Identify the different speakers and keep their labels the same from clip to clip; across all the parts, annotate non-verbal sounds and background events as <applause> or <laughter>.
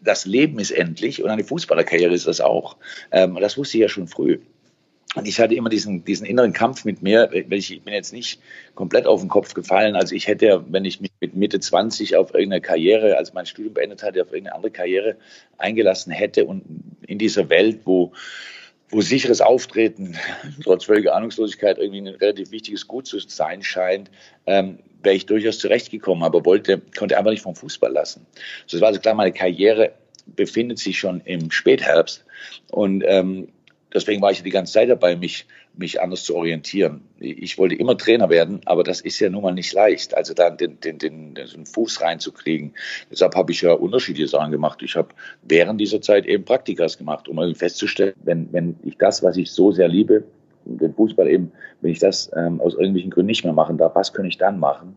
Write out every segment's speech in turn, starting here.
Speaker 1: das Leben ist endlich und eine Fußballerkarriere ist das auch. Ähm, das wusste ich ja schon früh. Und ich hatte immer diesen, diesen inneren Kampf mit mir, ich bin jetzt nicht komplett auf den Kopf gefallen. Also ich hätte, wenn ich mich mit Mitte 20 auf irgendeine Karriere, als mein Studium beendet hatte, auf irgendeine andere Karriere eingelassen hätte und in dieser Welt, wo, wo sicheres Auftreten <laughs> trotz völliger Ahnungslosigkeit irgendwie ein relativ wichtiges Gut zu sein scheint, ähm, wäre ich durchaus zurechtgekommen, aber wollte, konnte einfach nicht vom Fußball lassen. So, es war also klar, meine Karriere befindet sich schon im Spätherbst und ähm, deswegen war ich die ganze Zeit dabei, mich, mich anders zu orientieren. Ich wollte immer Trainer werden, aber das ist ja nun mal nicht leicht, also da den, den, den, den Fuß reinzukriegen. Deshalb habe ich ja unterschiedliche Sachen gemacht. Ich habe während dieser Zeit eben Praktikas gemacht, um irgendwie festzustellen, wenn, wenn ich das, was ich so sehr liebe, den Fußball eben, wenn ich das ähm, aus irgendwelchen Gründen nicht mehr machen darf, was kann ich dann machen?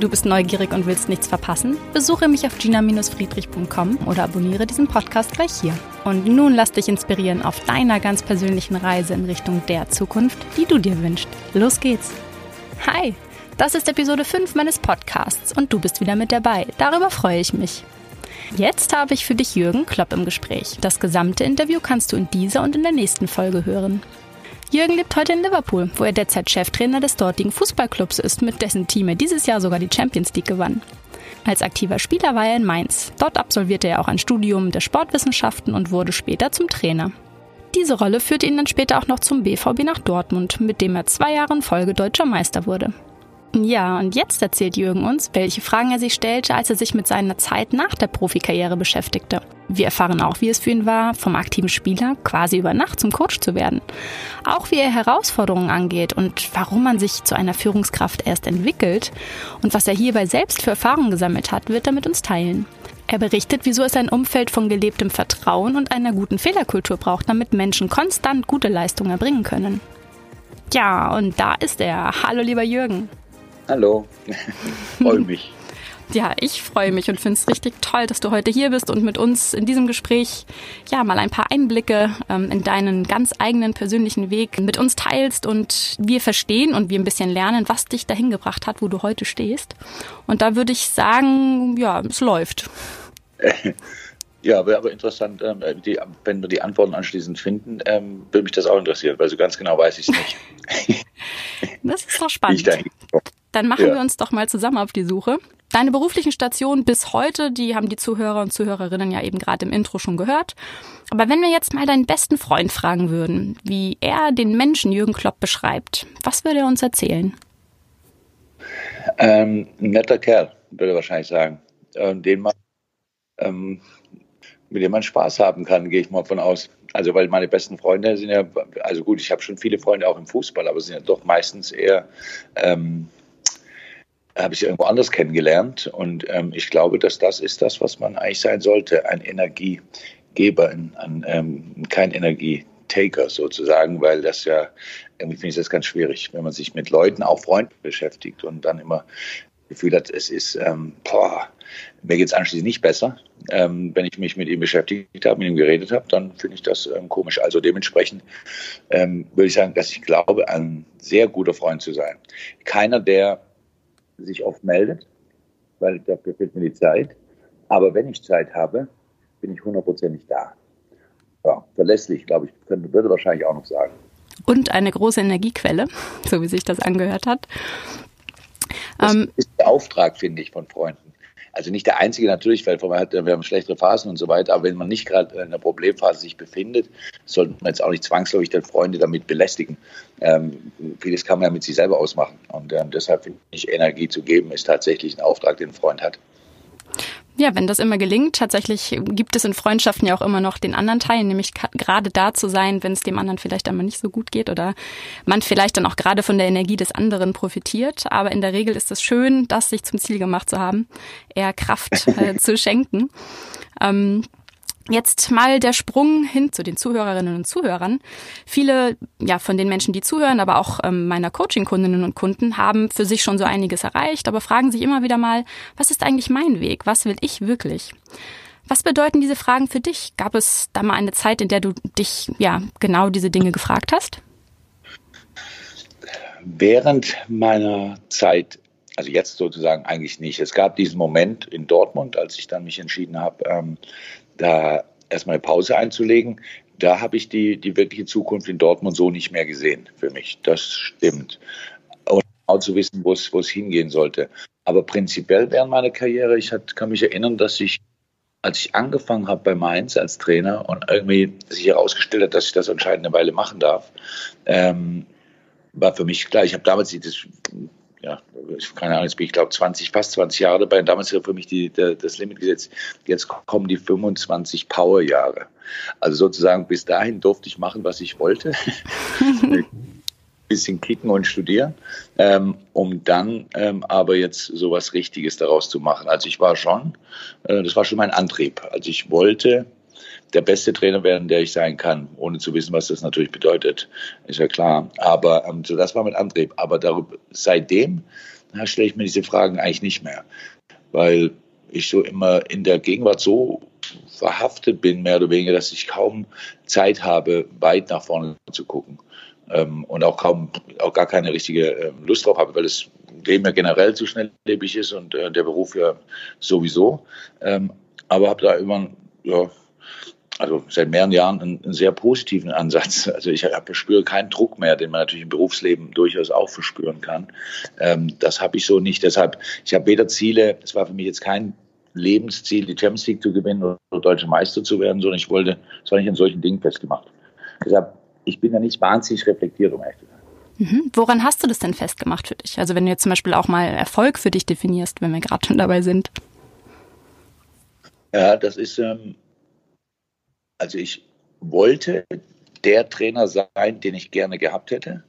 Speaker 2: Du bist neugierig und willst nichts verpassen? Besuche mich auf gina-friedrich.com oder abonniere diesen Podcast gleich hier. Und nun lass dich inspirieren auf deiner ganz persönlichen Reise in Richtung der Zukunft, die du dir wünschst. Los geht's! Hi! Das ist Episode 5 meines Podcasts und du bist wieder mit dabei. Darüber freue ich mich. Jetzt habe ich für dich Jürgen Klopp im Gespräch. Das gesamte Interview kannst du in dieser und in der nächsten Folge hören. Jürgen lebt heute in Liverpool, wo er derzeit Cheftrainer des dortigen Fußballclubs ist, mit dessen Team er dieses Jahr sogar die Champions League gewann. Als aktiver Spieler war er in Mainz. Dort absolvierte er auch ein Studium der Sportwissenschaften und wurde später zum Trainer. Diese Rolle führte ihn dann später auch noch zum BVB nach Dortmund, mit dem er zwei Jahre in Folge deutscher Meister wurde. Ja, und jetzt erzählt Jürgen uns, welche Fragen er sich stellte, als er sich mit seiner Zeit nach der Profikarriere beschäftigte. Wir erfahren auch, wie es für ihn war, vom aktiven Spieler quasi über Nacht zum Coach zu werden. Auch wie er Herausforderungen angeht und warum man sich zu einer Führungskraft erst entwickelt und was er hierbei selbst für Erfahrungen gesammelt hat, wird er mit uns teilen. Er berichtet, wieso es ein Umfeld von gelebtem Vertrauen und einer guten Fehlerkultur braucht, damit Menschen konstant gute Leistungen erbringen können. Ja, und da ist er. Hallo, lieber Jürgen.
Speaker 1: Hallo, <laughs> freue mich.
Speaker 2: Ja, ich freue mich und finde es richtig toll, dass du heute hier bist und mit uns in diesem Gespräch ja mal ein paar Einblicke ähm, in deinen ganz eigenen persönlichen Weg mit uns teilst und wir verstehen und wir ein bisschen lernen, was dich dahin gebracht hat, wo du heute stehst. Und da würde ich sagen, ja, es läuft. <laughs>
Speaker 1: Ja, wäre aber interessant, ähm, die, wenn wir die Antworten anschließend finden, ähm, würde mich das auch interessieren, weil so ganz genau weiß ich es nicht. <laughs>
Speaker 2: das ist doch spannend. Dann machen ja. wir uns doch mal zusammen auf die Suche. Deine beruflichen Stationen bis heute, die haben die Zuhörer und Zuhörerinnen ja eben gerade im Intro schon gehört. Aber wenn wir jetzt mal deinen besten Freund fragen würden, wie er den Menschen Jürgen Klopp beschreibt, was würde er uns erzählen?
Speaker 1: Ähm, ein netter Kerl, würde er wahrscheinlich sagen. Ähm, den man, ähm, mit dem man Spaß haben kann, gehe ich mal von aus. Also weil meine besten Freunde sind ja, also gut, ich habe schon viele Freunde auch im Fußball, aber sind ja doch meistens eher ähm, habe ich irgendwo anders kennengelernt. Und ähm, ich glaube, dass das ist das, was man eigentlich sein sollte, ein Energiegeber, ein, ein ähm, kein Energietaker sozusagen, weil das ja, irgendwie finde ich das ganz schwierig, wenn man sich mit Leuten, auch Freunden beschäftigt und dann immer Gefühl hat, es ist, ähm, boah, mir geht es anschließend nicht besser. Ähm, wenn ich mich mit ihm beschäftigt habe, mit ihm geredet habe, dann finde ich das ähm, komisch. Also dementsprechend ähm, würde ich sagen, dass ich glaube, ein sehr guter Freund zu sein. Keiner, der sich oft meldet, weil dafür fehlt mir die Zeit. Aber wenn ich Zeit habe, bin ich hundertprozentig da. Ja, verlässlich, glaube ich, könnte, würde wahrscheinlich auch noch sagen.
Speaker 2: Und eine große Energiequelle, <laughs> so wie sich das angehört hat.
Speaker 1: Das ähm, ist der Auftrag, finde ich, von Freunden. Also nicht der einzige natürlich, weil wir haben schlechtere Phasen und so weiter, aber wenn man nicht gerade in einer Problemphase sich befindet, sollte man jetzt auch nicht zwangsläufig den Freunde damit belästigen. Ähm, vieles kann man ja mit sich selber ausmachen. Und ähm, deshalb finde ich, Energie zu geben, ist tatsächlich ein Auftrag, den ein Freund hat.
Speaker 2: Ja, wenn das immer gelingt, tatsächlich gibt es in Freundschaften ja auch immer noch den anderen Teil, nämlich gerade da zu sein, wenn es dem anderen vielleicht einmal nicht so gut geht oder man vielleicht dann auch gerade von der Energie des anderen profitiert. Aber in der Regel ist es schön, das sich zum Ziel gemacht zu haben, eher Kraft <laughs> äh, zu schenken. Ähm, Jetzt mal der Sprung hin zu den Zuhörerinnen und Zuhörern. Viele, ja, von den Menschen, die zuhören, aber auch ähm, meiner Coaching-Kundinnen und Kunden haben für sich schon so einiges erreicht, aber fragen sich immer wieder mal, was ist eigentlich mein Weg? Was will ich wirklich? Was bedeuten diese Fragen für dich? Gab es da mal eine Zeit, in der du dich, ja, genau diese Dinge gefragt hast?
Speaker 1: Während meiner Zeit also jetzt sozusagen eigentlich nicht. Es gab diesen Moment in Dortmund, als ich dann mich entschieden habe, ähm, da erstmal eine Pause einzulegen. Da habe ich die, die wirkliche Zukunft in Dortmund so nicht mehr gesehen für mich. Das stimmt. Und auch zu wissen, wo es, wo es hingehen sollte. Aber prinzipiell während meiner Karriere, ich hat, kann mich erinnern, dass ich, als ich angefangen habe bei Mainz als Trainer und irgendwie sich herausgestellt hat, dass ich das anscheinend eine Weile machen darf, ähm, war für mich klar, ich habe damals das ja, keine Ahnung, jetzt bin ich glaube 20, fast 20 Jahre dabei. Und damals ist für mich die, der, das Limit gesetzt. Jetzt kommen die 25 Powerjahre. Also sozusagen bis dahin durfte ich machen, was ich wollte. <laughs> bisschen kicken und studieren, ähm, um dann ähm, aber jetzt so was Richtiges daraus zu machen. Also ich war schon, äh, das war schon mein Antrieb. Also ich wollte der beste Trainer werden, der ich sein kann, ohne zu wissen, was das natürlich bedeutet, ist ja klar. Aber ähm, so das war mein Antrieb. Aber darüber, seitdem stelle ich mir diese Fragen eigentlich nicht mehr, weil ich so immer in der Gegenwart so verhaftet bin, mehr oder weniger, dass ich kaum Zeit habe, weit nach vorne zu gucken. Ähm, und auch kaum, auch gar keine richtige ähm, Lust drauf habe, weil das Leben ja generell zu schnelllebig ist und äh, der Beruf ja sowieso. Ähm, aber habe da immer ja, also seit mehreren Jahren einen, einen sehr positiven Ansatz. <laughs> Also ich verspüre keinen Druck mehr, den man natürlich im Berufsleben durchaus auch verspüren kann. Ähm, das habe ich so nicht. Deshalb, ich habe weder Ziele, es war für mich jetzt kein Lebensziel, die Champions League zu gewinnen oder deutscher Meister zu werden, sondern ich wollte, es war nicht an solchen Dingen festgemacht. Deshalb, ich bin ja nicht wahnsinnig reflektiert, um ehrlich zu sein.
Speaker 2: Mhm. Woran hast du das denn festgemacht für dich? Also wenn du jetzt zum Beispiel auch mal Erfolg für dich definierst, wenn wir gerade schon dabei sind.
Speaker 1: Ja, das ist, ähm, also ich wollte der Trainer sein, den ich gerne gehabt hätte.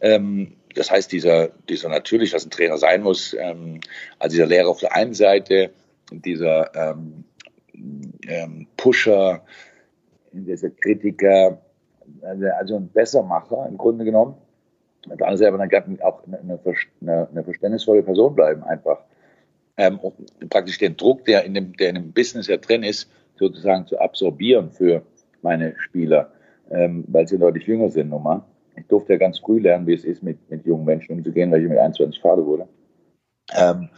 Speaker 1: Ähm, das heißt, dieser, dieser natürlich, was ein Trainer sein muss, ähm, also dieser Lehrer auf der einen Seite, dieser ähm, ähm, Pusher, dieser Kritiker, also, also ein Bessermacher im Grunde genommen. Und der andere Seite dann auch eine, eine, eine, verständnisvolle Person bleiben einfach. Ähm, praktisch den Druck, der in dem, der in dem Business ja drin ist, sozusagen zu absorbieren für meine Spieler, ähm, weil sie deutlich jünger sind nun Ich durfte ja ganz früh lernen, wie es ist, mit, mit jungen Menschen umzugehen, weil ich mit 21 Vater wurde. Ähm,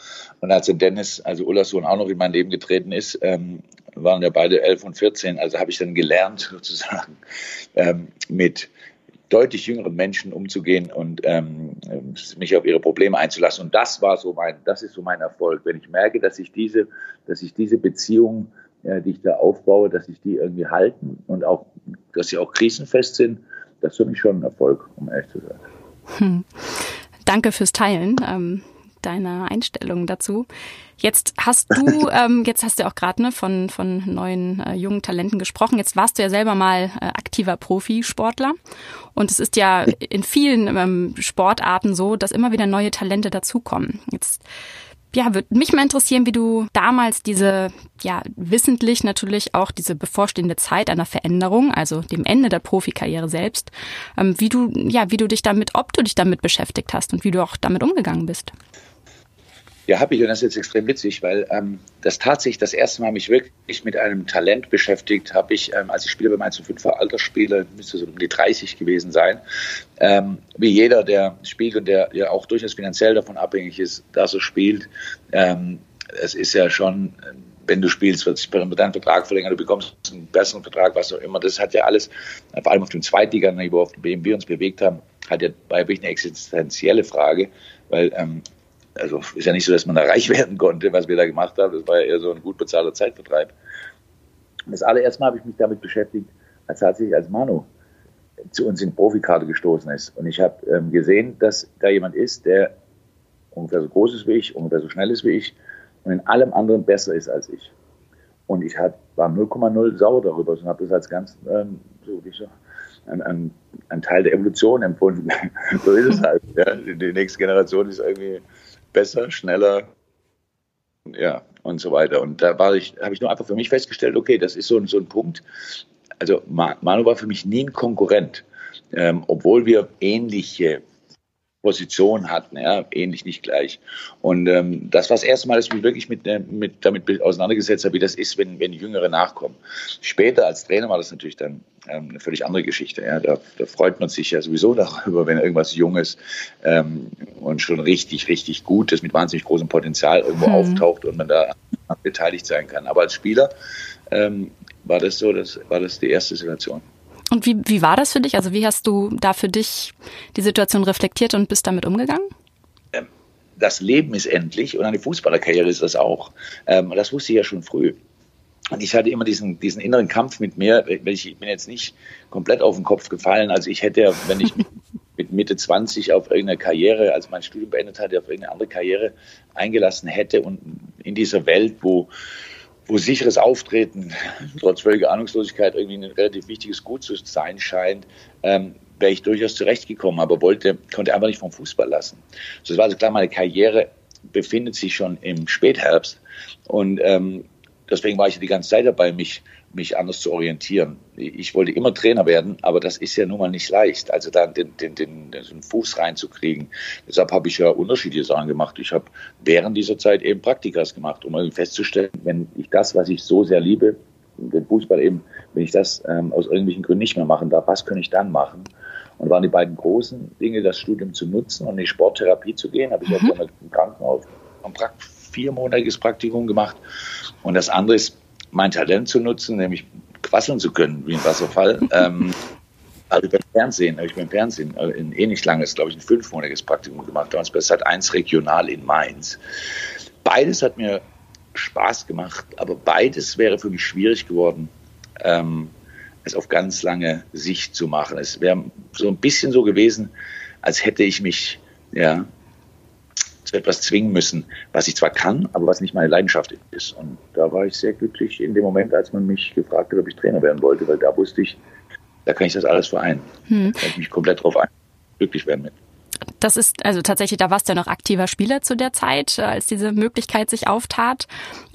Speaker 1: und als der Dennis, also Ullas Sohn, auch noch in mein Leben getreten ist, ähm, waren ja beide 11 und 14. Also habe ich dann gelernt, <laughs> sozusagen, ähm, mit deutlich jüngeren Menschen umzugehen und ähm, mich auf ihre Probleme einzulassen. Und das war so mein, das ist so mein Erfolg. Wenn ich merke, dass ich diese, dass ich diese Beziehung die ich da aufbaue, dass sich die irgendwie halten und auch, dass sie auch krisenfest sind, das ist für mich schon ein Erfolg, um ehrlich zu sein. Hm.
Speaker 2: Danke fürs Teilen. Ähm deiner Einstellung dazu. Jetzt hast du, <laughs> ähm, jetzt hast du auch gerade ne, von, von neuen äh, jungen Talenten gesprochen. Jetzt warst du ja selber mal äh, aktiver Profisportler. Und es ist ja in vielen ähm, Sportarten so, dass immer wieder neue Talente dazukommen. Jetzt ja, würde mich mal interessieren, wie du damals diese, ja, wissentlich natürlich auch diese bevorstehende Zeit einer Veränderung, also dem Ende der Profikarriere selbst, ähm, wie du, ja, wie du dich damit, ob du dich damit beschäftigt hast und wie du auch damit umgegangen bist.
Speaker 1: Ja, habe ich und das ist jetzt extrem witzig, weil ähm, das tatsächlich das erste Mal mich wirklich mit einem Talent beschäftigt habe ich, ähm, als ich Spieler bei 1 zu 5 war, Altersspieler, müsste so um die 30 gewesen sein. Ähm, wie jeder, der spielt und der ja auch durchaus finanziell davon abhängig ist, dass er spielt. Ähm, es ist ja schon, wenn du spielst, wird sich dein Vertrag verlängern, du bekommst einen besseren Vertrag, was auch immer. Das hat ja alles, vor allem auf dem Zweitliganiveau, auf dem wir uns bewegt haben, hat ja bei wirklich eine existenzielle Frage, weil ähm, also ist ja nicht so, dass man da reich <laughs> werden konnte, was wir da gemacht haben. Das war ja eher so ein gut bezahlter Zeitvertreib. Das allererste Mal habe ich mich damit beschäftigt, als tatsächlich als Manu zu uns in Profikarte gestoßen ist. Und ich habe ähm, gesehen, dass da jemand ist, der ungefähr so groß ist wie ich, ungefähr so schnell ist wie ich, und in allem anderen besser ist als ich. Und ich hat, war 0,0 sauer darüber und habe das als ganz, ähm, so wie so, ein, ein, ein, Teil der Evolution empfunden. <laughs> so ist es halt. Ja. Die nächste Generation ist irgendwie besser, schneller, ja, und so weiter. Und da war ich, habe ich nur einfach für mich festgestellt, okay, das ist so, ein, so ein Punkt. Also Manu war für mich nie ein Konkurrent, ähm, obwohl wir ähnliche Position hatten, ja, ähnlich nicht gleich. Und ähm, das war das erste Mal, dass ich mich wirklich mit, äh, mit, damit auseinandergesetzt habe, wie das ist, wenn, wenn Jüngere nachkommen. Später als Trainer war das natürlich dann ähm, eine völlig andere Geschichte. Ja. Da, da freut man sich ja sowieso <laughs> darüber, wenn irgendwas Junges ähm, und schon richtig, richtig Gutes mit wahnsinnig großem Potenzial irgendwo hm. auftaucht und man da beteiligt sein kann. Aber als Spieler ähm, war das so, das war das die erste Situation.
Speaker 2: Und wie, wie war das für dich? Also wie hast du da für dich die Situation reflektiert und bist damit umgegangen?
Speaker 1: Ähm, das Leben ist endlich und eine Fußballerkarriere ist das auch. Ähm, das wusste ich ja schon früh. Und ich hatte immer diesen, diesen inneren Kampf mit mir, ich bin jetzt nicht komplett auf den Kopf gefallen. Also ich hätte, wenn ich mit <laughs> Mitte 20 auf irgendeine Karriere, als mein Studium beendet hatte, auf irgendeine andere Karriere eingelassen hätte und in dieser Welt, wo wo sicheres Auftreten <laughs> trotz völliger Ahnungslosigkeit irgendwie ein relativ wichtiges Gut zu sein scheint, ähm, wäre ich durchaus zurechtgekommen, aber wollte, konnte einfach nicht vom Fußball lassen. So, das war also klar, meine Karriere befindet sich schon im Spätherbst und ähm, deswegen war ich die ganze Zeit dabei, mich mich anders zu orientieren. Ich wollte immer Trainer werden, aber das ist ja nun mal nicht leicht, also da den, den, den, den Fuß reinzukriegen. Deshalb habe ich ja unterschiedliche Sachen gemacht. Ich habe während dieser Zeit eben Praktikas gemacht, um festzustellen, wenn ich das, was ich so sehr liebe, den Fußball eben, wenn ich das ähm, aus irgendwelchen Gründen nicht mehr machen darf, was kann ich dann machen? Und waren die beiden großen Dinge, das Studium zu nutzen und in die Sporttherapie zu gehen, habe ich mhm. auch im Krankenhaus ein viermonatiges Praktikum gemacht. Und das andere ist, mein Talent zu nutzen, nämlich quasseln zu können wie ein Wasserfall. <laughs> ähm, also beim Fernsehen, habe ich beim Fernsehen äh, in ähnlich eh langes, glaube ich, ein fünfmonatiges Praktikum gemacht, damals bei Sat 1 regional in Mainz. Beides hat mir Spaß gemacht, aber beides wäre für mich schwierig geworden, ähm, es auf ganz lange Sicht zu machen. Es wäre so ein bisschen so gewesen, als hätte ich mich ja, zu etwas zwingen müssen, was ich zwar kann, aber was nicht meine Leidenschaft ist. Und da war ich sehr glücklich in dem Moment, als man mich gefragt hat, ob ich Trainer werden wollte, weil da wusste ich, da kann ich das alles vereinen. Hm. Da kann ich mich komplett drauf ein, glücklich werden mit.
Speaker 2: Das ist, also tatsächlich, da warst du ja noch aktiver Spieler zu der Zeit, äh, als diese Möglichkeit sich auftat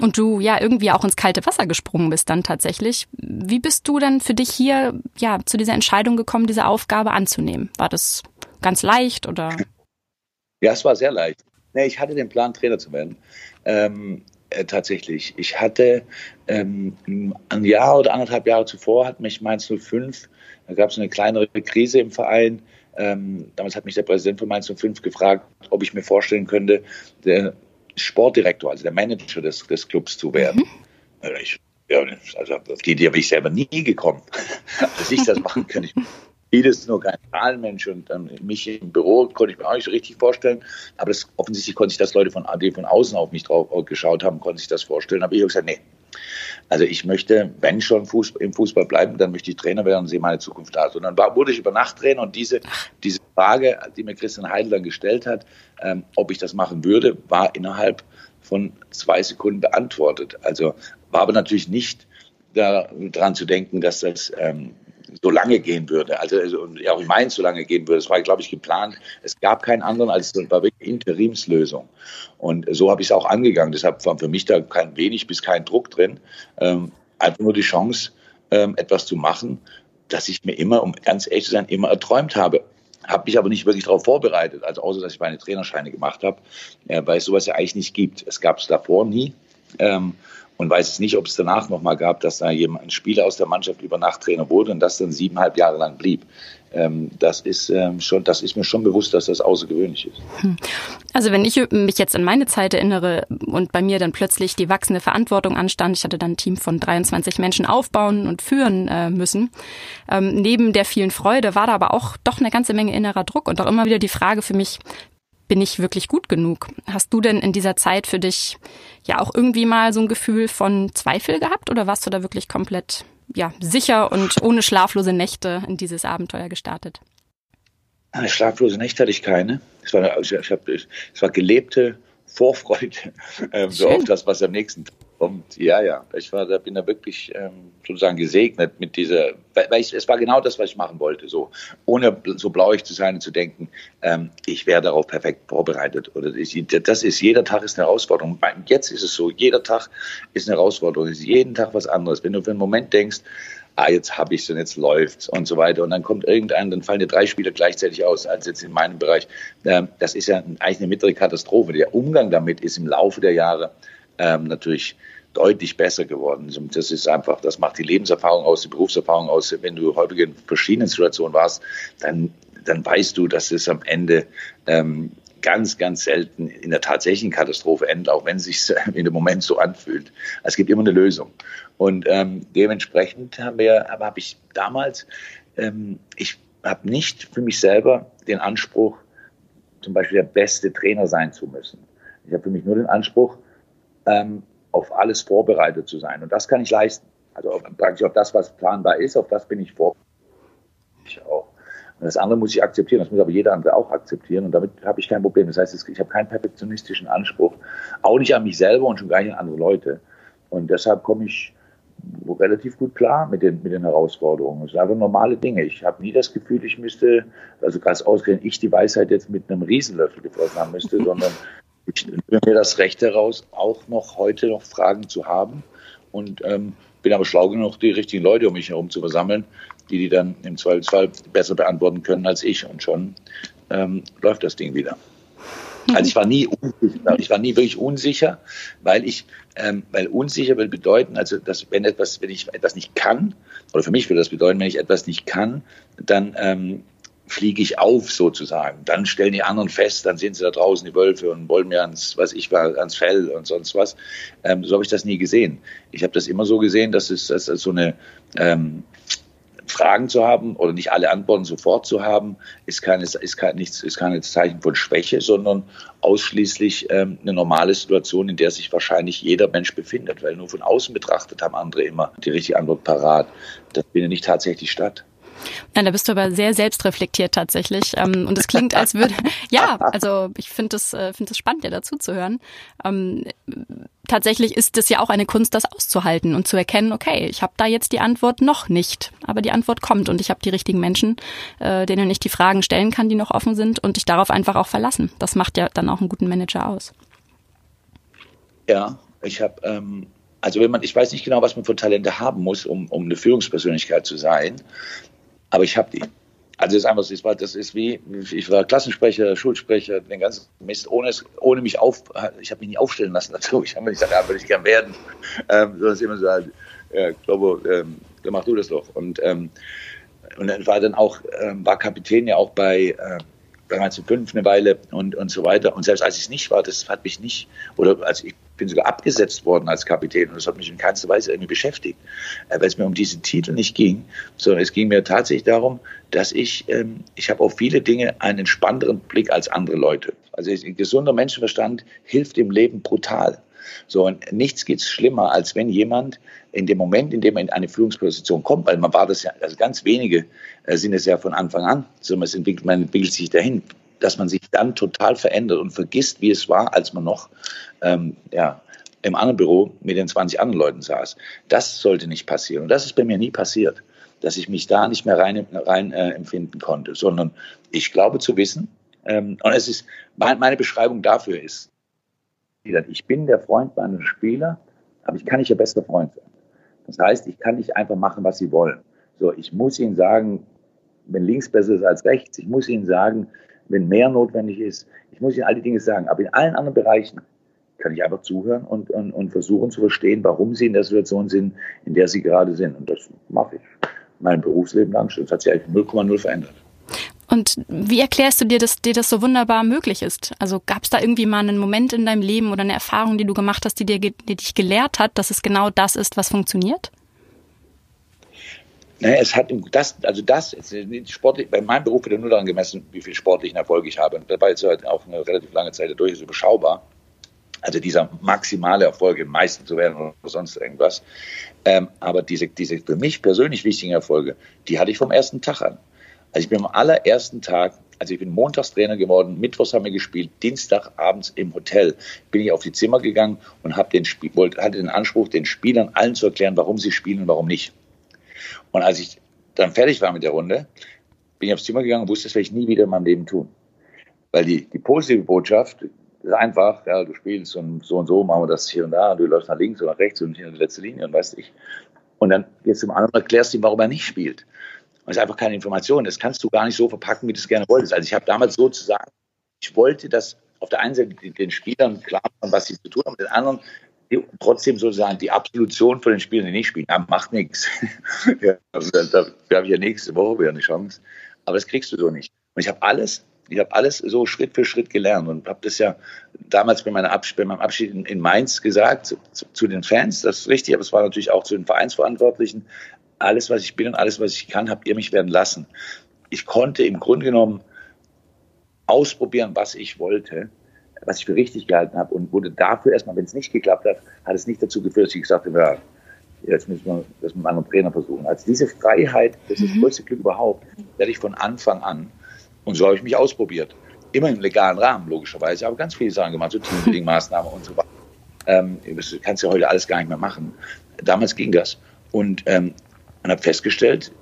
Speaker 2: und du ja irgendwie auch ins kalte Wasser gesprungen bist dann tatsächlich. Wie bist du dann für dich hier ja zu dieser Entscheidung gekommen, diese Aufgabe anzunehmen? War das ganz leicht oder? <laughs>
Speaker 1: Ja, es war sehr leicht. Nee, ich hatte den Plan, Trainer zu werden. Ähm, äh, tatsächlich. Ich hatte ähm, ein Jahr oder anderthalb Jahre zuvor hat mich Mainz 05, da gab es eine kleinere Krise im Verein. Ähm, damals hat mich der Präsident von Mainz 05 gefragt, ob ich mir vorstellen könnte, der Sportdirektor, also der Manager des, des Clubs zu werden. Mhm. Äh, ich, ja, also auf die Idee bin ich selber nie gekommen, <laughs> dass ich das machen kann. Vieles nur kein Zahlenmensch und ähm, mich im Büro konnte ich mir auch nicht so richtig vorstellen. Aber das, offensichtlich konnte sich das Leute von AD von außen auf mich drauf geschaut haben, konnten sich das vorstellen. Aber ich habe gesagt, nee. Also ich möchte, wenn schon Fußball, im Fußball bleiben, dann möchte ich Trainer werden und sehe meine Zukunft da. Und dann war, wurde ich über Nacht Trainer und diese, diese Frage, die mir Christian Heidel dann gestellt hat, ähm, ob ich das machen würde, war innerhalb von zwei Sekunden beantwortet. Also war aber natürlich nicht daran zu denken, dass das ähm, so lange gehen würde, also, also ja, auch in Mainz so lange gehen würde. Das war, glaube ich, geplant. Es gab keinen anderen, als war wirklich Interimslösung. Und so habe ich es auch angegangen. Deshalb war für mich da kein wenig bis kein Druck drin. Ähm, einfach nur die Chance, ähm, etwas zu machen, das ich mir immer, um ganz ehrlich zu sein, immer erträumt habe. Habe mich aber nicht wirklich darauf vorbereitet, also außer dass ich meine Trainerscheine gemacht habe, äh, weil es sowas ja eigentlich nicht gibt. Es gab es davor nie. Ähm, und weiß es nicht, ob es danach nochmal gab, dass da jemand, ein Spieler aus der Mannschaft über Nacht Trainer wurde und das dann siebeneinhalb Jahre lang blieb. Ähm, das ist ähm, schon, das ist mir schon bewusst, dass das außergewöhnlich ist. Hm.
Speaker 2: Also wenn ich mich jetzt an meine Zeit erinnere und bei mir dann plötzlich die wachsende Verantwortung anstand, ich hatte dann ein Team von 23 Menschen aufbauen und führen äh, müssen. Ähm, neben der vielen Freude war da aber auch doch eine ganze Menge innerer Druck und auch immer wieder die Frage für mich, bin ich wirklich gut genug? Hast du denn in dieser Zeit für dich ja auch irgendwie mal so ein Gefühl von Zweifel gehabt oder warst du da wirklich komplett ja, sicher und ohne schlaflose Nächte in dieses Abenteuer gestartet?
Speaker 1: Eine schlaflose Nächte hatte ich keine. Es war, ich hab, es war gelebte Vorfreude <laughs> ähm, so auf das, was am nächsten Tag kommt. Ja, ja, ich war, da bin da wirklich ähm, sozusagen gesegnet mit dieser, weil, ich, es war genau das, was ich machen wollte, so ohne so blauig zu sein und zu denken, ähm, ich wäre darauf perfekt vorbereitet. Oder das ist jeder Tag ist eine Herausforderung. Jetzt ist es so, jeder Tag ist eine Herausforderung. Es ist jeden Tag was anderes. Wenn du für einen Moment denkst, ah, jetzt habe ich es und jetzt läuft's und so weiter. Und dann kommt irgendein, dann fallen dir drei Spieler gleichzeitig aus, als jetzt in meinem Bereich. Ähm, das ist ja eigentlich eine mittlere Katastrophe. Der Umgang damit ist im Laufe der Jahre ähm, natürlich deutlich besser geworden. Das ist einfach, das macht die Lebenserfahrung aus, die Berufserfahrung aus. Wenn du häufig in verschiedenen Situationen warst, dann, dann weißt du, dass es am Ende ähm, ganz, ganz selten in der tatsächlichen Katastrophe endet, auch wenn es sich <laughs> in dem Moment so anfühlt. Es gibt immer eine Lösung. Und ähm, dementsprechend haben wir, aber habe ich damals, ähm, ich habe nicht für mich selber den Anspruch, zum Beispiel der beste Trainer sein zu müssen. Ich habe für mich nur den Anspruch, ähm, auf alles vorbereitet zu sein. Und das kann ich leisten. Also auf, praktisch auf das, was planbar ist, auf das bin ich vorbereitet. Ich auch. Und das andere muss ich akzeptieren, das muss aber jeder andere auch akzeptieren und damit habe ich kein Problem. Das heißt, ich habe keinen perfektionistischen Anspruch, auch nicht an mich selber und schon gar nicht an andere Leute. Und deshalb komme ich relativ gut klar mit den, mit den Herausforderungen. Es sind einfach normale Dinge. Ich habe nie das Gefühl, ich müsste, also ganz ausgerechnet ich die Weisheit jetzt mit einem Riesenlöffel gefressen haben müsste, <laughs> sondern ich nehme mir das Recht heraus, auch noch heute noch Fragen zu haben? Und ähm, bin aber schlau genug, die richtigen Leute um mich herum zu versammeln, die die dann im Zweifelsfall besser beantworten können als ich. Und schon ähm, läuft das Ding wieder. Also ich war nie unsicher, ich war nie wirklich unsicher, weil ich, ähm, weil unsicher will bedeuten, also dass wenn etwas, wenn ich etwas nicht kann, oder für mich würde das bedeuten, wenn ich etwas nicht kann, dann ähm, fliege ich auf sozusagen. Dann stellen die anderen fest, dann sind sie da draußen, die Wölfe, und wollen mir ans, was ich war, ans Fell und sonst was. Ähm, so habe ich das nie gesehen. Ich habe das immer so gesehen, dass es, dass so eine ähm, Fragen zu haben oder nicht alle Antworten sofort zu haben, ist keine, ist kein, nichts, ist kein Zeichen von Schwäche, sondern ausschließlich ähm, eine normale Situation, in der sich wahrscheinlich jeder Mensch befindet, weil nur von außen betrachtet haben andere immer die richtige Antwort parat. Das findet nicht tatsächlich statt.
Speaker 2: Ja, da bist du aber sehr selbstreflektiert tatsächlich. Ähm, und es klingt, als würde, <laughs> ja, also ich finde es äh, finde es spannend, dir dazu zu hören. Ähm, tatsächlich ist es ja auch eine Kunst, das auszuhalten und zu erkennen, okay, ich habe da jetzt die Antwort noch nicht, aber die Antwort kommt und ich habe die richtigen Menschen, äh, denen ich die Fragen stellen kann, die noch offen sind und dich darauf einfach auch verlassen. Das macht ja dann auch einen guten Manager aus.
Speaker 1: Ja, ich habe ähm, also wenn man, ich weiß nicht genau, was man für Talente haben muss, um, um eine Führungspersönlichkeit zu sein. Aber ich habe die. Also das ist einfach, war, das ist wie, ich war Klassensprecher, Schulsprecher, den ganzen Mist, ohne, es, ohne mich auf, ich habe mich nie aufstellen lassen <laughs> dazu. Ich habe mir nicht gesagt, ja, würde ich gern werden. Ähm, sondern es immer so, ja, glaube, ähm, dann mach du das doch. Und, ähm, und dann war dann auch, ähm, war Kapitän ja auch bei, äh, bei 1905 eine Weile und, und so weiter. Und selbst als ich es nicht war, das hat mich nicht, oder als ich bin sogar abgesetzt worden als Kapitän und das hat mich in keinster Weise irgendwie beschäftigt, äh, weil es mir um diesen Titel nicht ging, sondern es ging mir tatsächlich darum, dass ich, ähm, ich habe auf viele Dinge einen entspannteren Blick als andere Leute. Also ein gesunder Menschenverstand hilft im Leben brutal. So, und nichts geht schlimmer, als wenn jemand in dem Moment, in dem man in eine Führungsposition kommt, weil man war das ja, also ganz wenige äh, sind es ja von Anfang an, so man entwickelt, man entwickelt sich dahin, dass man sich dann total verändert und vergisst, wie es war, als man noch ähm, ja, im anderen Büro mit den 20 anderen Leuten saß. Das sollte nicht passieren. Und das ist bei mir nie passiert, dass ich mich da nicht mehr rein, rein äh, empfinden konnte, sondern ich glaube zu wissen, ähm, und es ist, mein, meine Beschreibung dafür ist, ich bin der Freund meiner Spieler, aber ich kann nicht ihr bester Freund sein. Das heißt, ich kann nicht einfach machen, was sie wollen. So, ich muss ihnen sagen, wenn links besser ist als rechts. Ich muss ihnen sagen, wenn mehr notwendig ist. Ich muss Ihnen all die Dinge sagen. Aber in allen anderen Bereichen kann ich einfach zuhören und, und, und versuchen zu verstehen, warum Sie in der Situation sind, in der Sie gerade sind. Und das mache ich mein Berufsleben lang schon. Das hat sich eigentlich 0,0 verändert.
Speaker 2: Und wie erklärst du dir, dass dir das so wunderbar möglich ist? Also gab es da irgendwie mal einen Moment in deinem Leben oder eine Erfahrung, die du gemacht hast, die, dir, die dich gelehrt hat, dass es genau das ist, was funktioniert?
Speaker 1: Naja, es hat das, also das, sportlich, bei meinem Beruf wird ja nur daran gemessen, wie viel sportlichen Erfolg ich habe. Und dabei ist halt auch eine relativ lange Zeit durchaus überschaubar. Also dieser maximale Erfolg im meisten zu werden oder sonst irgendwas. Ähm, aber diese, diese für mich persönlich wichtigen Erfolge, die hatte ich vom ersten Tag an. Also ich bin am allerersten Tag Also ich bin Montagstrainer geworden, Mittwochs haben wir gespielt, Dienstagabends im Hotel bin ich auf die Zimmer gegangen und habe den Spiel, wollte, hatte den Anspruch, den Spielern allen zu erklären, warum sie spielen und warum nicht. Und als ich dann fertig war mit der Runde, bin ich aufs Zimmer gegangen und wusste, das werde ich nie wieder in meinem Leben tun. Weil die, die positive Botschaft ist einfach, ja, du spielst und so und so machen wir das hier und da, und du läufst nach links oder nach rechts und hier in die letzte Linie und weißt ich. Und dann gehst du zum anderen und erklärst ihm, warum er nicht spielt. Und es ist einfach keine Information. Das kannst du gar nicht so verpacken, wie du es gerne wolltest. Also ich habe damals sozusagen, ich wollte, dass auf der einen Seite den Spielern klar machen, was sie zu tun haben, und den anderen trotzdem sozusagen die Absolution von den Spielern, die nicht spielen. Ja, macht nichts. <laughs> ja, also da, da habe ich ja nächste Woche wieder eine Chance. Aber das kriegst du so nicht. Und ich habe alles, ich habe alles so Schritt für Schritt gelernt und habe das ja damals bei, meiner bei meinem Abschied in, in Mainz gesagt zu, zu, den Fans. Das ist richtig, aber es war natürlich auch zu den Vereinsverantwortlichen alles, was ich bin und alles, was ich kann, habt ihr mich werden lassen. Ich konnte im Grunde genommen ausprobieren, was ich wollte, was ich für richtig gehalten habe und wurde dafür erstmal, wenn es nicht geklappt hat, hat es nicht dazu geführt, dass ich gesagt habe, ja, jetzt müssen wir das mit einem anderen Trainer versuchen. Also diese Freiheit, das ist das mhm. größte Glück überhaupt, werde ich von Anfang an. Und so habe ich mich ausprobiert. Immer im legalen Rahmen, logischerweise, aber ganz viele Sachen gemacht, so Teambuilding-Maßnahmen und so weiter. Ähm, das kannst du heute alles gar nicht mehr machen. Damals ging das. Und ähm, und habe festgestellt,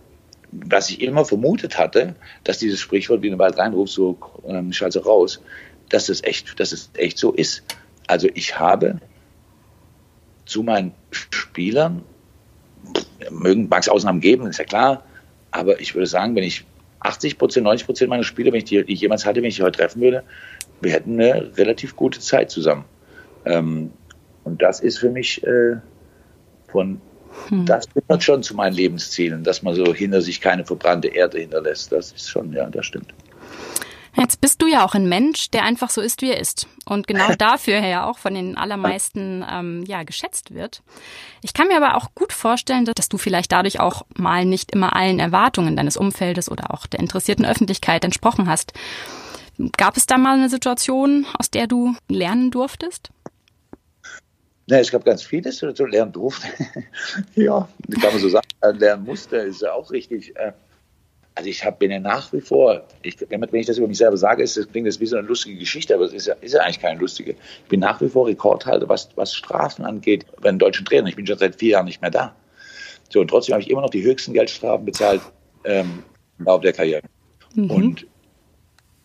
Speaker 1: was ich immer vermutet hatte, dass dieses Sprichwort wie den Wald reinrufst, so ähm, scheiße raus, dass es echt, dass es echt so ist. Also ich habe zu meinen Spielern, mögen, mag es Ausnahmen geben, ist ja klar, aber ich würde sagen, wenn ich 80 Prozent, 90 Prozent meiner Spieler, wenn ich die, die ich jemals hatte, wenn ich die heute treffen würde, wir hätten eine relativ gute Zeit zusammen. Ähm, und das ist für mich äh, von hm. Das gehört schon zu meinen Lebenszielen, dass man so hinter sich keine verbrannte Erde hinterlässt. Das ist schon, ja, das stimmt.
Speaker 2: Jetzt bist du ja auch ein Mensch, der einfach so ist, wie er ist. Und genau <laughs> dafür ja auch von den allermeisten ähm, ja, geschätzt wird. Ich kann mir aber auch gut vorstellen, dass du vielleicht dadurch auch mal nicht immer allen Erwartungen deines Umfeldes oder auch der interessierten Öffentlichkeit entsprochen hast. Gab es da mal eine Situation, aus der du lernen durftest?
Speaker 1: Ne, es gab ganz vieles, was ich lernen durfte. <laughs> ja, kann man so sagen, äh, lernen musste, ist ja auch richtig. Also ich hab, bin ja nach wie vor, ich, wenn ich das über mich selber sage, ist, das klingt das wie so eine lustige Geschichte, aber es ist ja, ist ja eigentlich keine lustige. Ich bin nach wie vor Rekordhalter, was, was Strafen angeht, bei den deutschen Trainern. Ich bin schon seit vier Jahren nicht mehr da. So, und trotzdem habe ich immer noch die höchsten Geldstrafen bezahlt ähm, im Laufe der Karriere. Mhm. Und,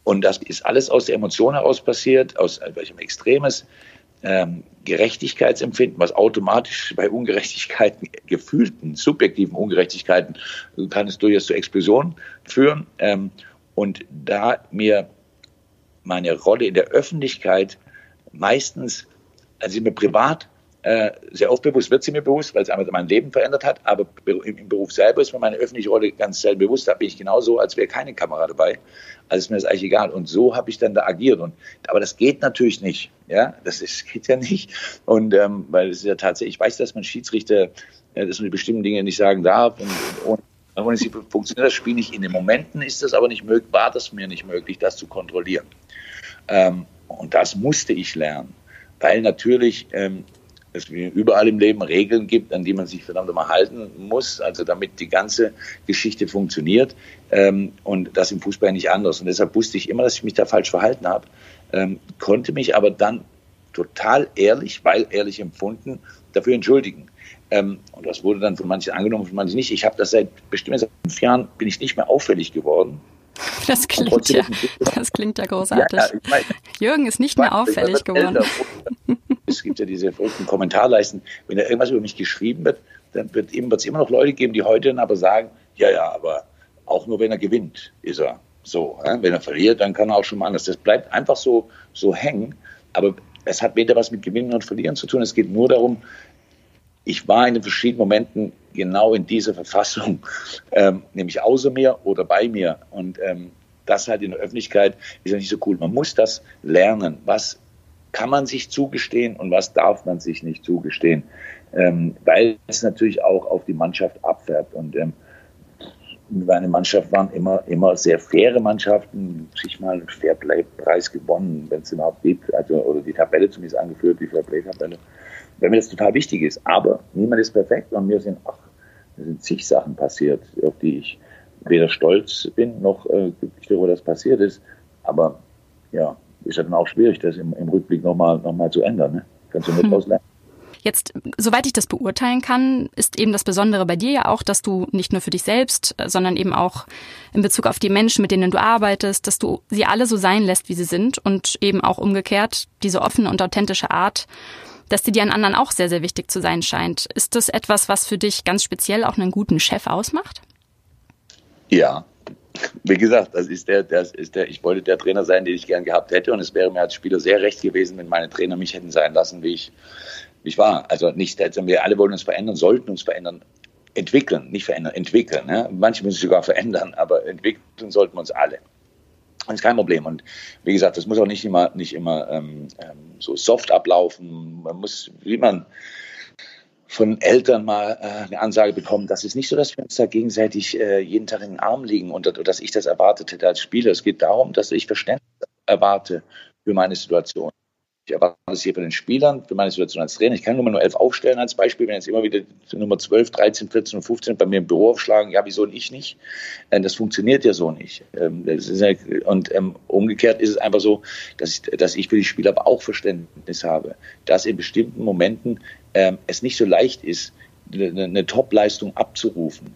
Speaker 1: und das ist alles aus der Emotion heraus passiert, aus welchem Extremes ähm, Gerechtigkeitsempfinden, was automatisch bei Ungerechtigkeiten, <laughs> gefühlten, subjektiven Ungerechtigkeiten, kann es durchaus zu Explosionen führen. Ähm, und da mir meine Rolle in der Öffentlichkeit meistens, also mir privat äh, sehr oft bewusst, wird sie mir bewusst, weil es einmal mein Leben verändert hat, aber im Beruf selber ist mir meine öffentliche Rolle ganz selten bewusst. Da bin ich genauso, als wäre keine Kamera dabei. Also ist mir das eigentlich egal. Und so habe ich dann da agiert. Und, aber das geht natürlich nicht. Ja, das ist, <laughs> geht ja nicht. Und ähm, weil es ist ja tatsächlich, ich weiß, dass man Schiedsrichter, äh, dass man die bestimmten Dinge nicht sagen darf. Und, und ohne sie funktioniert das Spiel nicht. In den Momenten ist das aber nicht möglich, war das mir nicht möglich, das zu kontrollieren. Ähm, und das musste ich lernen. Weil natürlich ähm, es überall im Leben Regeln gibt, an die man sich verdammt mal halten muss, also damit die ganze Geschichte funktioniert. Ähm, und das im Fußball nicht anders. Und deshalb wusste ich immer, dass ich mich da falsch verhalten habe, ähm, konnte mich aber dann total ehrlich, weil ehrlich empfunden, dafür entschuldigen. Ähm, und das wurde dann von manchen angenommen, von manchen nicht. Ich habe das seit bestimmt seit fünf Jahren bin ich nicht mehr auffällig geworden.
Speaker 2: Das klingt ja, das klingt ja großartig. Ja, ich mein, Jürgen ist nicht mehr auffällig geworden.
Speaker 1: Es gibt ja diese verrückten Kommentarleisten. Wenn da irgendwas über mich geschrieben wird, dann wird es immer noch Leute geben, die heute dann aber sagen, ja, ja, aber auch nur wenn er gewinnt, ist er so. Wenn er verliert, dann kann er auch schon mal anders. Das bleibt einfach so, so hängen. Aber es hat weder was mit Gewinnen und Verlieren zu tun. Es geht nur darum, ich war in den verschiedenen Momenten genau in dieser Verfassung, <laughs> ähm, nämlich außer mir oder bei mir. Und ähm, das halt in der Öffentlichkeit ist ja nicht so cool. Man muss das lernen. Was kann man sich zugestehen und was darf man sich nicht zugestehen? Ähm, weil es natürlich auch auf die Mannschaft abfärbt. Und ähm, meine Mannschaft waren immer, immer sehr faire Mannschaften, sich mal einen Fairplay-Preis gewonnen, wenn es überhaupt gibt, also, oder die Tabelle zumindest angeführt, die Fairplay-Tabelle, weil mir das total wichtig ist. Aber niemand ist perfekt und mir sind, ach, mir sind zig Sachen passiert, auf die ich weder stolz bin noch äh, glücklich darüber, dass passiert ist. Aber ja, ist ja dann auch schwierig, das im, im Rückblick nochmal noch mal zu ändern. Ne? Kannst du mit hm.
Speaker 2: Jetzt, soweit ich das beurteilen kann, ist eben das Besondere bei dir ja auch, dass du nicht nur für dich selbst, sondern eben auch in Bezug auf die Menschen, mit denen du arbeitest, dass du sie alle so sein lässt, wie sie sind und eben auch umgekehrt diese offene und authentische Art, dass die dir an anderen auch sehr, sehr wichtig zu sein scheint. Ist das etwas, was für dich ganz speziell auch einen guten Chef ausmacht?
Speaker 1: Ja, wie gesagt, das ist der, das ist der, ich wollte der Trainer sein, den ich gern gehabt hätte. Und es wäre mir als Spieler sehr recht gewesen, wenn meine Trainer mich hätten sein lassen, wie ich, wie ich war. Also nicht, also wir alle wollen uns verändern, sollten uns verändern, entwickeln, nicht verändern, entwickeln. Ne? Manche müssen sich sogar verändern, aber entwickeln sollten wir uns alle. Das ist kein Problem. Und wie gesagt, das muss auch nicht immer, nicht immer ähm, ähm so soft ablaufen. Man muss, wie man von Eltern mal äh, eine Ansage bekommen, das ist nicht so, dass wir uns da gegenseitig äh, jeden Tag in den Arm liegen und, und dass ich das erwartet hätte als Spieler. Es geht darum, dass ich Verständnis erwarte für meine Situation. Ich erwarte es hier von den Spielern, für meine Situation als Trainer. Ich kann Nummer nur 11 aufstellen als Beispiel, wenn jetzt immer wieder Nummer 12, 13, 14 und 15 bei mir im Büro aufschlagen, ja, wieso ich nicht? Das funktioniert ja so nicht. Ähm, und ähm, umgekehrt ist es einfach so, dass ich, dass ich für die Spieler aber auch Verständnis habe, dass in bestimmten Momenten ähm, es nicht so leicht ist, eine Top-Leistung abzurufen.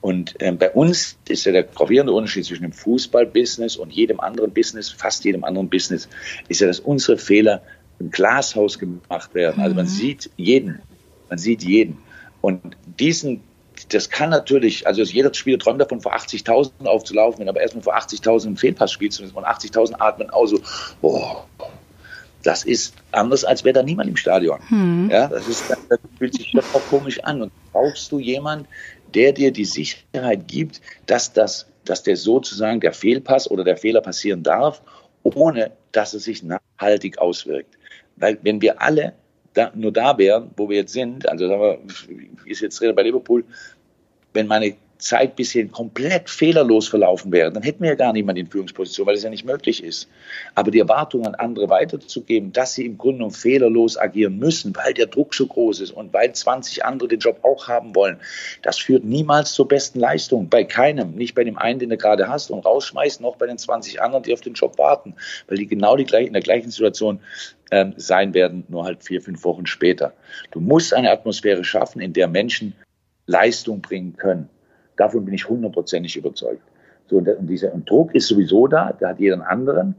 Speaker 1: Und ähm, bei uns ist ja der gravierende Unterschied zwischen dem Fußballbusiness und jedem anderen Business, fast jedem anderen Business, ist ja, dass unsere Fehler im Glashaus gemacht werden. Also man mhm. sieht jeden, man sieht jeden. Und diesen, das kann natürlich, also jeder Spieler träumt davon, vor 80.000 aufzulaufen, wenn aber erstmal vor 80.000 einen Fehlpass spielt, und 80.000 atmen auch so, oh, das ist anders, als wäre da niemand im Stadion. Hm. Ja, das, ist, das fühlt sich doch auch komisch an. Und brauchst du jemanden, der dir die Sicherheit gibt, dass, das, dass der sozusagen der Fehlpass oder der Fehler passieren darf, ohne dass es sich nachhaltig auswirkt. Weil wenn wir alle da, nur da wären, wo wir jetzt sind, also sagen wir, ich ist jetzt Trainer bei Liverpool, wenn meine Zeit bisher komplett fehlerlos verlaufen wäre, dann hätten wir ja gar niemand in Führungsposition, weil es ja nicht möglich ist. Aber die Erwartung an andere weiterzugeben, dass sie im Grunde genommen fehlerlos agieren müssen, weil der Druck so groß ist und weil 20 andere den Job auch haben wollen, das führt niemals zur besten Leistung. Bei keinem. Nicht bei dem einen, den du gerade hast und rausschmeißt, noch bei den 20 anderen, die auf den Job warten, weil die genau die, in der gleichen Situation ähm, sein werden, nur halt vier, fünf Wochen später. Du musst eine Atmosphäre schaffen, in der Menschen Leistung bringen können. Davon bin ich hundertprozentig überzeugt. So, und, dieser und Druck ist sowieso da, da hat jeder einen anderen.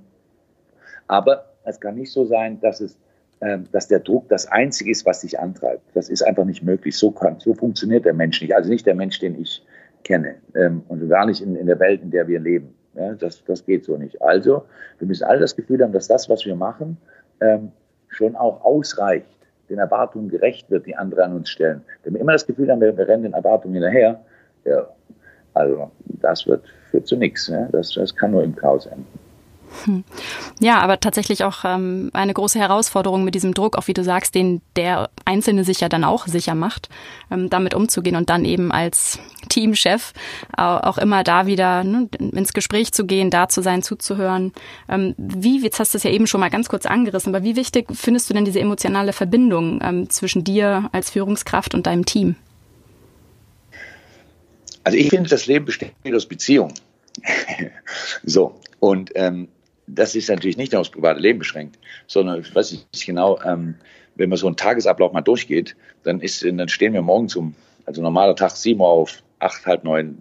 Speaker 1: Aber es kann nicht so sein, dass, es, äh, dass der Druck das Einzige ist, was dich antreibt. Das ist einfach nicht möglich. So, kann, so funktioniert der Mensch nicht. Also nicht der Mensch, den ich kenne. Ähm, und gar nicht in, in der Welt, in der wir leben. Ja, das, das geht so nicht. Also, wir müssen alle das Gefühl haben, dass das, was wir machen, ähm, schon auch ausreicht, den Erwartungen gerecht wird, die andere an uns stellen. Wenn wir immer das Gefühl haben, wir rennen den Erwartungen hinterher, ja, also das wird, führt zu nichts. Ne? Das, das kann nur im Chaos enden.
Speaker 2: Hm. Ja, aber tatsächlich auch ähm, eine große Herausforderung mit diesem Druck, auch wie du sagst, den der Einzelne sich ja dann auch sicher macht, ähm, damit umzugehen und dann eben als Teamchef auch immer da wieder ne, ins Gespräch zu gehen, da zu sein, zuzuhören. Ähm, wie, jetzt hast du es ja eben schon mal ganz kurz angerissen, aber wie wichtig findest du denn diese emotionale Verbindung ähm, zwischen dir als Führungskraft und deinem Team?
Speaker 1: Also ich finde, das Leben besteht aus Beziehungen. <laughs> so, und ähm, das ist natürlich nicht nur aufs private Leben beschränkt, sondern ich weiß nicht genau, ähm, wenn man so einen Tagesablauf mal durchgeht, dann, ist, dann stehen wir morgens um, also normaler Tag sieben Uhr auf, acht, halb neun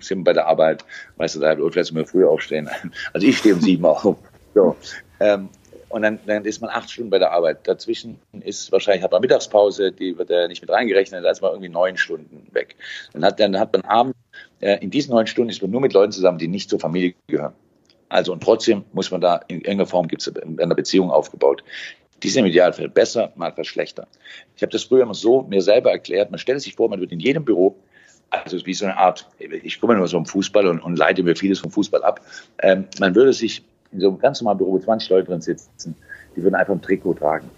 Speaker 1: sind wir bei der Arbeit, weißt du, da vielleicht müssen wir früher aufstehen. <laughs> Also ich stehe um sieben Uhr auf. So. Ähm, und dann, dann ist man acht Stunden bei der Arbeit. Dazwischen ist wahrscheinlich hat man Mittagspause, die wird ja nicht mit reingerechnet, da ist man irgendwie neun Stunden weg. Dann hat, dann hat man abends, äh, in diesen neun Stunden ist man nur mit Leuten zusammen, die nicht zur Familie gehören. Also und trotzdem muss man da in irgendeiner Form gibt es eine Beziehung aufgebaut. Die sind im Idealfall besser, manchmal schlechter. Ich habe das früher immer so mir selber erklärt. Man stellt sich vor, man wird in jedem Büro also wie so eine Art, ich komme nur so im Fußball und, und leite mir vieles vom Fußball ab. Ähm, man würde sich in so einem ganz normalen Büro, wo 20 Leute drin sitzen, die würden einfach ein Trikot tragen.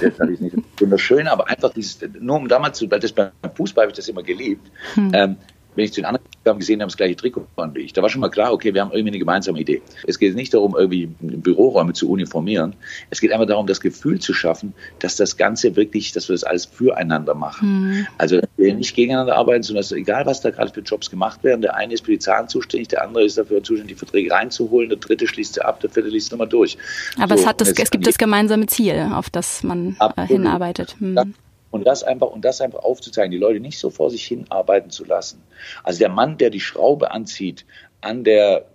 Speaker 1: Das ist nicht <laughs> wunderschön, aber einfach dieses, nur um damals zu, weil das beim Fußball habe ich das immer geliebt. Hm. Ähm, wenn ich zu den anderen gesehen, haben das gleiche Trikot an wie ich. Da war schon mal klar, okay, wir haben irgendwie eine gemeinsame Idee. Es geht nicht darum, irgendwie Büroräume zu uniformieren. Es geht einfach darum, das Gefühl zu schaffen, dass das Ganze wirklich, dass wir das alles füreinander machen. Mhm. Also wir nicht gegeneinander arbeiten, sondern dass egal, was da gerade für Jobs gemacht werden, der eine ist für die Zahlen zuständig, der andere ist dafür zuständig, die Verträge reinzuholen, der dritte schließt sie ab, der vierte liest nochmal durch.
Speaker 2: Aber so, es, hat das, es gibt das gemeinsame Ziel, auf das man äh, hinarbeitet.
Speaker 1: Mhm. Und das einfach, und das einfach aufzuzeigen, die Leute nicht so vor sich hin arbeiten zu lassen. Also der Mann, der die Schraube anzieht an der,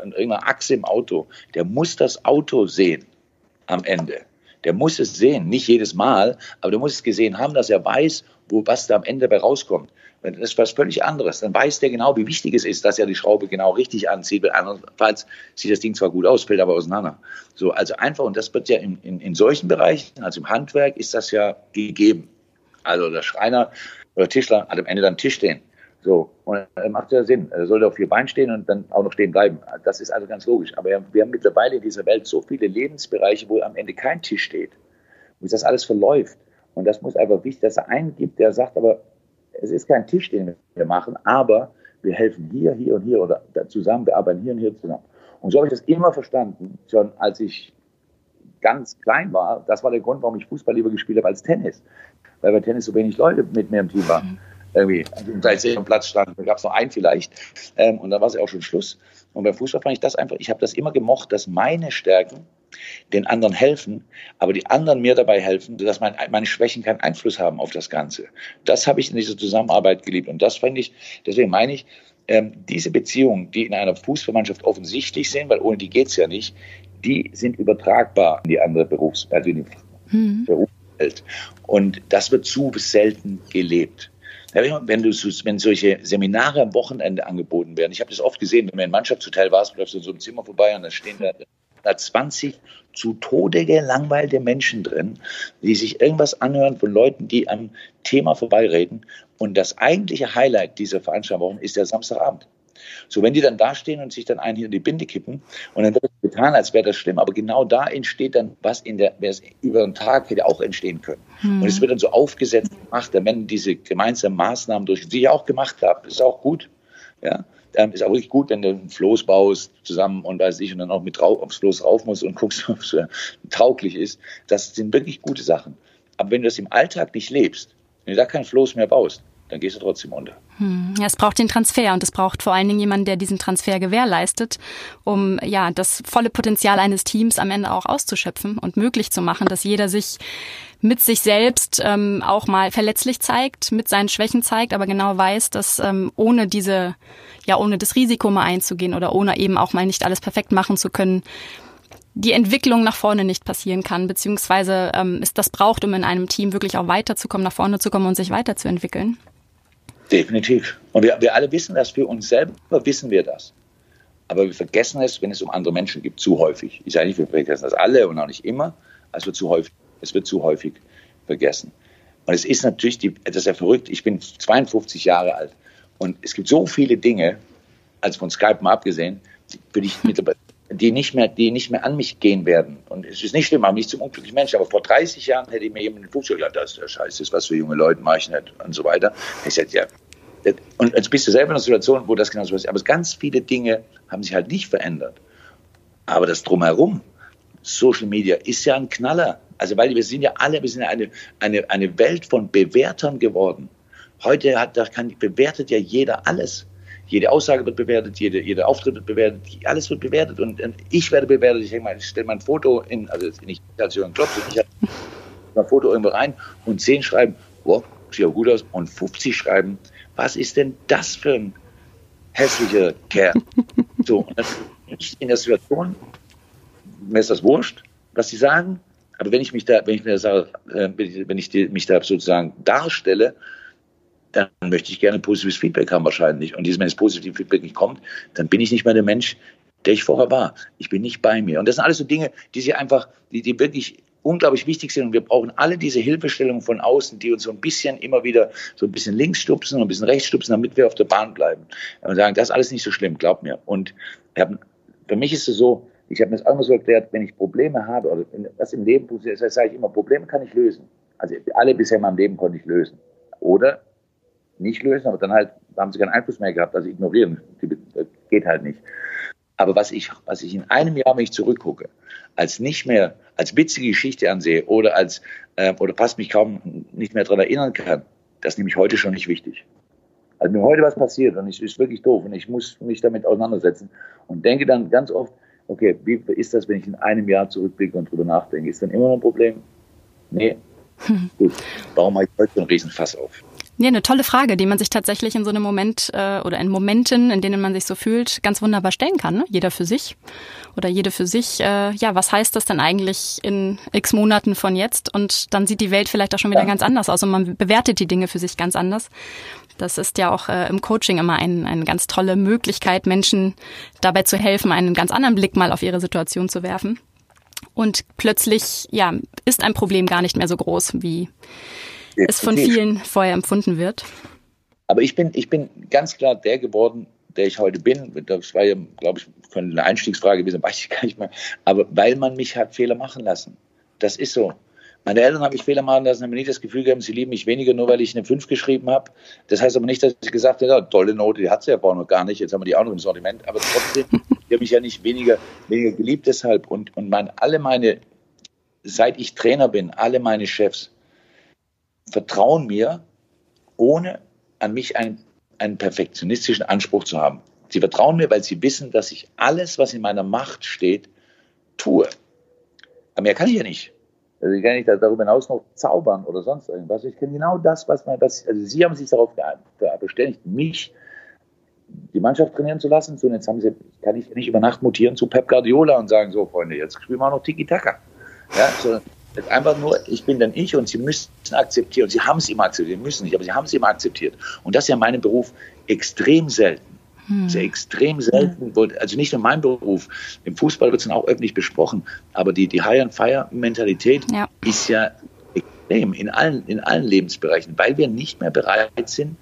Speaker 1: an irgendeiner Achse im Auto, der muss das Auto sehen am Ende. Der muss es sehen, nicht jedes Mal, aber der muss es gesehen haben, dass er weiß, wo was da am Ende bei rauskommt. Das ist was völlig anderes. Dann weiß der genau, wie wichtig es ist, dass er die Schraube genau richtig anzieht. Weil andernfalls sieht das Ding zwar gut aus, fällt aber auseinander. So, also einfach, und das wird ja in, in, in solchen Bereichen, also im Handwerk, ist das ja gegeben. Also der Schreiner oder Tischler hat am Ende dann einen Tisch stehen. So, und das macht ja Sinn. Er sollte auf vier Beinen stehen und dann auch noch stehen bleiben. Das ist also ganz logisch. Aber wir haben mittlerweile in dieser Welt so viele Lebensbereiche, wo am Ende kein Tisch steht. Wo das alles verläuft. Und das muss einfach wichtig, dass er einen gibt, der sagt, aber es ist kein Tisch, den wir machen, aber wir helfen hier, hier und hier oder zusammen, wir arbeiten hier und hier zusammen. Und so habe ich das immer verstanden, schon als ich ganz klein war. Das war der Grund, warum ich Fußball lieber gespielt habe als Tennis. Weil bei Tennis so wenig Leute mit mir im Team waren. Mhm. Irgendwie, also im 13. Platz standen, da gab es noch einen vielleicht. Ähm, und dann war es ja auch schon Schluss. Und beim Fußball fand ich das einfach, ich habe das immer gemocht, dass meine Stärken den anderen helfen, aber die anderen mir dabei helfen, dass mein, meine Schwächen keinen Einfluss haben auf das Ganze. Das habe ich in dieser Zusammenarbeit geliebt. Und das fand ich, deswegen meine ich, ähm, diese Beziehungen, die in einer Fußballmannschaft offensichtlich sind, weil ohne die geht's ja nicht, die sind übertragbar in die andere Berufs-, also in die mhm. Berufswelt. Und das wird zu selten gelebt. Wenn, du, wenn solche Seminare am Wochenende angeboten werden, ich habe das oft gesehen, wenn man im Mannschaftshotel war, läufst du in so einem Zimmer vorbei und dann stehen da da 20 zu Tode gelangweilte Menschen drin, die sich irgendwas anhören von Leuten, die am Thema vorbeireden. Und das eigentliche Highlight dieser Veranstaltung ist der Samstagabend. So, wenn die dann da stehen und sich dann einen hier in die Binde kippen und dann wird es getan, als wäre das schlimm, aber genau da entsteht dann was in der, es über den Tag hätte auch entstehen können. Mhm. Und es wird dann so aufgesetzt gemacht, wenn diese gemeinsamen Maßnahmen durch, die ich auch gemacht habe, ist auch gut. Ja, ähm, ist auch wirklich gut, wenn du ein Floß baust zusammen und weiß ich und dann auch mit drauf, aufs Floß rauf musst und guckst, <laughs> ob es äh, tauglich ist. Das sind wirklich gute Sachen. Aber wenn du das im Alltag nicht lebst, wenn du da kein Floß mehr baust, dann gehst du trotzdem unter.
Speaker 2: Hm. Ja, es braucht den Transfer und es braucht vor allen Dingen jemanden, der diesen Transfer gewährleistet, um ja das volle Potenzial eines Teams am Ende auch auszuschöpfen und möglich zu machen, dass jeder sich mit sich selbst ähm, auch mal verletzlich zeigt, mit seinen Schwächen zeigt, aber genau weiß, dass ähm, ohne diese, ja, ohne das Risiko mal einzugehen oder ohne eben auch mal nicht alles perfekt machen zu können, die Entwicklung nach vorne nicht passieren kann, beziehungsweise ähm, es das braucht, um in einem Team wirklich auch weiterzukommen, nach vorne zu kommen und sich weiterzuentwickeln.
Speaker 1: Definitiv. Und wir, wir alle wissen das, für uns selber wissen wir das. Aber wir vergessen es, wenn es um andere Menschen geht, zu häufig. Ich sage nicht, wir vergessen das alle und auch nicht immer, aber es wird zu häufig es wird zu häufig vergessen. Und es ist natürlich, die, das ist ja verrückt, ich bin 52 Jahre alt und es gibt so viele Dinge, als von Skype mal abgesehen, für die, die, nicht mehr, die nicht mehr an mich gehen werden. Und es ist nicht schlimm, aber nicht zum unglücklichen Menschen. Aber vor 30 Jahren hätte mir jemand den Fuß gesagt, das ist der Scheiß, das ist was für junge Leute, mache ich nicht und so weiter. Ich sagte, ja, und jetzt bist du selber in einer Situation, wo das genau so ist. Aber ganz viele Dinge haben sich halt nicht verändert. Aber das Drumherum, Social Media, ist ja ein Knaller. Also weil wir sind ja alle, wir sind ja eine, eine, eine Welt von Bewertern geworden. Heute hat, da kann, bewertet ja jeder alles. Jede Aussage wird bewertet, jede, jeder Auftritt wird bewertet, alles wird bewertet und, und ich werde bewertet. Ich mal, ich stelle mein Foto in, also nicht als Jürgen Klopp, ich habe mein Foto irgendwo rein und zehn schreiben, wow, sieht ja gut aus und 50 schreiben, was ist denn das für ein hässlicher Kerl? So, in der Situation, mir ist das wurscht, was sie sagen, aber wenn ich mich da, wenn ich mir sage, äh, wenn ich mich da sozusagen darstelle, dann möchte ich gerne positives Feedback haben wahrscheinlich. Und wenn das positive Feedback nicht kommt, dann bin ich nicht mehr der Mensch, der ich vorher war. Ich bin nicht bei mir. Und das sind alles so Dinge, die sie einfach, die, die wirklich unglaublich wichtig sind. Und wir brauchen alle diese Hilfestellungen von außen, die uns so ein bisschen immer wieder so ein bisschen links stupsen und ein bisschen rechts stupsen, damit wir auf der Bahn bleiben. Und sagen, das ist alles nicht so schlimm, glaub mir. Und für mich ist es so, ich habe mir das auch immer so erklärt, wenn ich Probleme habe, oder was im Leben passiert, sage ich immer, Probleme kann ich lösen. Also alle bisher in meinem Leben konnte ich lösen. Oder nicht lösen, aber dann halt haben sie keinen Einfluss mehr gehabt, also ignorieren. Das geht halt nicht. Aber was ich, was ich in einem Jahr, wenn ich zurückgucke, als nicht mehr, als witzige Geschichte ansehe oder als, äh, oder fast mich kaum nicht mehr daran erinnern kann, das nehme ich heute schon nicht wichtig. Also mir heute was passiert und es ist wirklich doof und ich muss mich damit auseinandersetzen und denke dann ganz oft, okay, wie ist das, wenn ich in einem Jahr zurückblicke und drüber nachdenke? Ist dann immer noch ein Problem? Nee. <laughs> Gut. Warum mache ich heute so einen Riesenfass auf?
Speaker 2: Ja, eine tolle Frage, die man sich tatsächlich in so einem Moment äh, oder in Momenten, in denen man sich so fühlt, ganz wunderbar stellen kann. Ne? Jeder für sich oder jede für sich. Äh, ja, was heißt das denn eigentlich in x Monaten von jetzt? Und dann sieht die Welt vielleicht auch schon wieder ja. ganz anders aus und man bewertet die Dinge für sich ganz anders. Das ist ja auch äh, im Coaching immer ein, eine ganz tolle Möglichkeit, Menschen dabei zu helfen, einen ganz anderen Blick mal auf ihre Situation zu werfen. Und plötzlich, ja, ist ein Problem gar nicht mehr so groß, wie es von vielen vorher empfunden wird.
Speaker 1: Aber ich bin, ich bin ganz klar der geworden, der ich heute bin. Das war ja, glaube ich, eine Einstiegsfrage gewesen, weiß ich gar nicht mehr. Aber weil man mich hat Fehler machen lassen. Das ist so. Meine Eltern habe ich Fehler machen lassen, haben mir nicht das Gefühl gegeben, sie lieben mich weniger, nur weil ich eine 5 geschrieben habe. Das heißt aber nicht, dass ich gesagt habe, ja, tolle Note, die hat sie ja vorher noch gar nicht, jetzt haben wir die auch noch im Sortiment. Aber trotzdem, <laughs> die haben mich ja nicht weniger, weniger geliebt deshalb. Und, und mein, alle meine, seit ich Trainer bin, alle meine Chefs, vertrauen mir, ohne an mich einen, einen perfektionistischen Anspruch zu haben. Sie vertrauen mir, weil sie wissen, dass ich alles, was in meiner Macht steht, tue. Aber mehr kann ich ja nicht. Also ich kann nicht darüber hinaus noch zaubern oder sonst irgendwas. Ich kenne genau das, was man, das, also Sie haben sich darauf beständigt, mich die Mannschaft trainieren zu lassen. So, und jetzt haben Sie, kann ich nicht über Nacht mutieren zu Pep Guardiola und sagen, so Freunde, jetzt spielen wir auch noch Tiki-Taka. Ja, so, ist einfach nur, ich bin dann ich und sie müssen akzeptieren. Sie haben es immer akzeptiert, sie müssen nicht, aber sie haben es immer akzeptiert. Und das ist ja meinem Beruf extrem selten. Hm. Sehr extrem selten. Also nicht nur mein Beruf. Im Fußball wird es dann auch öffentlich besprochen. Aber die, die High-and-Fire-Mentalität ja. ist ja extrem in allen, in allen Lebensbereichen, weil wir nicht mehr bereit sind,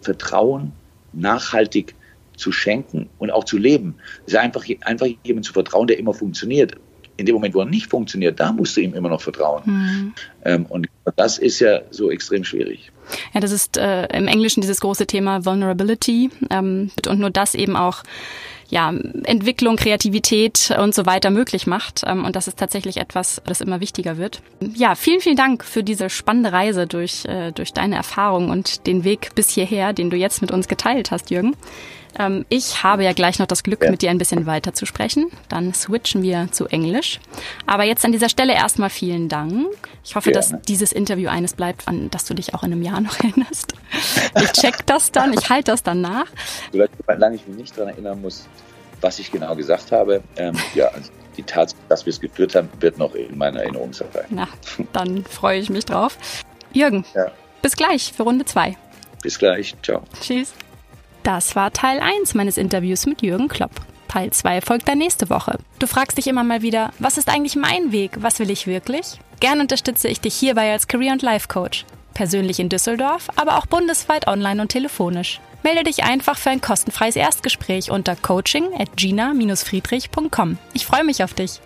Speaker 1: Vertrauen nachhaltig zu schenken und auch zu leben. Es ist einfach, einfach jemand zu vertrauen, der immer funktioniert in dem Moment, wo er nicht funktioniert, da musst du ihm immer noch vertrauen. Mhm. Ähm, und das ist ja so extrem schwierig.
Speaker 2: Ja, das ist äh, im Englischen dieses große Thema Vulnerability ähm, und nur das eben auch ja, Entwicklung, Kreativität und so weiter möglich macht. Ähm, und das ist tatsächlich etwas, das immer wichtiger wird. Ja, vielen, vielen Dank für diese spannende Reise durch, äh, durch deine Erfahrung und den Weg bis hierher, den du jetzt mit uns geteilt hast, Jürgen. Ähm, ich habe ja gleich noch das Glück, ja. mit dir ein bisschen weiter zu sprechen. Dann switchen wir zu Englisch. Aber jetzt an dieser Stelle erstmal vielen Dank. Ich hoffe, Gerne. dass dieses Interview eines bleibt, an das du dich auch in einem Jahr noch <laughs> erinnerst. Ich check das dann, ich halte das dann nach.
Speaker 1: Solange ich mich nicht daran erinnern muss, was ich genau gesagt habe, ähm, ja, also die Tatsache, dass wir es geführt haben, wird noch in meiner Erinnerung sein.
Speaker 2: Na, dann freue ich mich drauf. Jürgen, ja. bis gleich für Runde 2.
Speaker 1: Bis gleich, ciao.
Speaker 2: Tschüss. Das war Teil 1 meines Interviews mit Jürgen Klopp. Teil 2 folgt dann nächste Woche. Du fragst dich immer mal wieder, was ist eigentlich mein Weg? Was will ich wirklich? Gern unterstütze ich dich hierbei als Career- und Life-Coach. Persönlich in Düsseldorf, aber auch bundesweit online und telefonisch. Melde dich einfach für ein kostenfreies Erstgespräch unter coaching at gina-friedrich.com. Ich freue mich auf dich.